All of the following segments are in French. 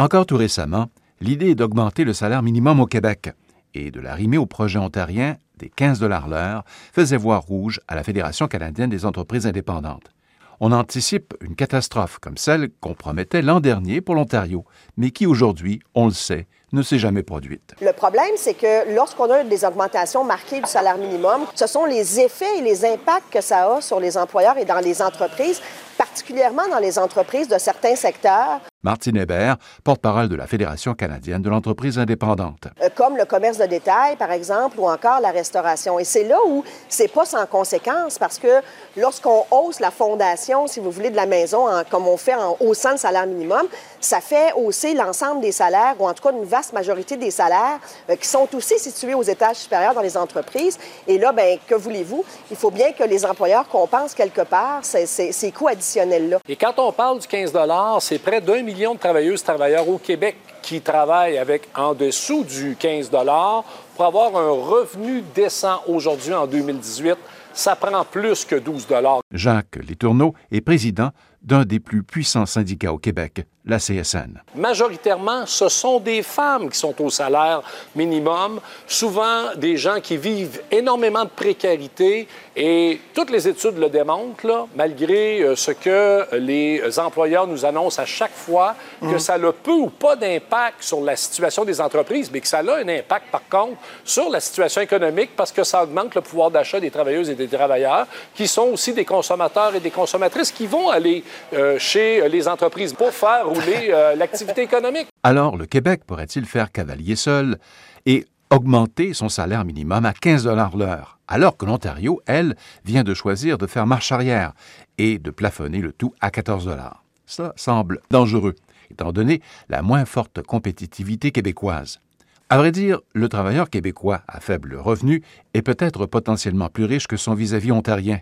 Encore tout récemment, l'idée est d'augmenter le salaire minimum au Québec et de l'arrimer au projet ontarien des 15 dollars l'heure faisait voir rouge à la Fédération canadienne des entreprises indépendantes. On anticipe une catastrophe comme celle qu'on promettait l'an dernier pour l'Ontario, mais qui aujourd'hui, on le sait, ne s'est jamais produite. Le problème, c'est que lorsqu'on a des augmentations marquées du salaire minimum, ce sont les effets et les impacts que ça a sur les employeurs et dans les entreprises, particulièrement dans les entreprises de certains secteurs Martine Hébert, porte-parole de la Fédération canadienne de l'entreprise indépendante. Euh, comme le commerce de détail, par exemple, ou encore la restauration. Et c'est là où c'est pas sans conséquence parce que lorsqu'on hausse la fondation, si vous voulez, de la maison, comme on fait en haussant le salaire minimum, ça fait hausser l'ensemble des salaires, ou en tout cas une vaste majorité des salaires euh, qui sont aussi situés aux étages supérieurs dans les entreprises. Et là, ben, que voulez-vous? Il faut bien que les employeurs compensent quelque part ces, ces coûts additionnels-là. Et quand on parle du 15 c'est près d'un millions de travailleuses et travailleurs au Québec qui travaillent avec en dessous du 15 pour avoir un revenu décent aujourd'hui en 2018, ça prend plus que 12 Jacques Letourneau est président d'un des plus puissants syndicats au Québec, la CSN. Majoritairement, ce sont des femmes qui sont au salaire minimum, souvent des gens qui vivent énormément de précarité et toutes les études le démontrent, là, malgré euh, ce que les employeurs nous annoncent à chaque fois, que mhm. ça a peu ou pas d'impact sur la situation des entreprises, mais que ça a un impact par contre sur la situation économique parce que ça augmente le pouvoir d'achat des travailleuses et des travailleurs qui sont aussi des consommateurs et des consommatrices qui vont aller euh, chez les entreprises pour faire rouler euh, l'activité économique. Alors, le Québec pourrait-il faire cavalier seul et augmenter son salaire minimum à 15 dollars l'heure, alors que l'Ontario, elle, vient de choisir de faire marche arrière et de plafonner le tout à 14 dollars? Cela semble dangereux, étant donné la moins forte compétitivité québécoise. À vrai dire, le travailleur québécois à faible revenu est peut-être potentiellement plus riche que son vis-à-vis ontarien.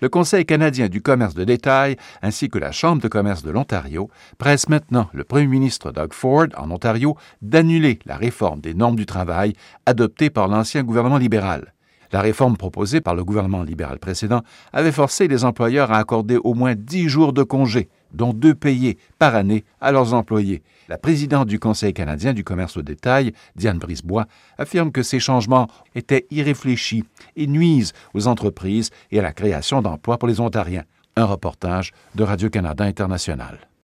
Le Conseil canadien du commerce de détail ainsi que la Chambre de commerce de l'Ontario pressent maintenant le premier ministre Doug Ford en Ontario d'annuler la réforme des normes du travail adoptée par l'ancien gouvernement libéral. La réforme proposée par le gouvernement libéral précédent avait forcé les employeurs à accorder au moins dix jours de congé, dont deux payés par année, à leurs employés. La présidente du Conseil canadien du commerce au détail, Diane Brisebois, affirme que ces changements étaient irréfléchis et nuisent aux entreprises et à la création d'emplois pour les Ontariens. Un reportage de Radio-Canada International.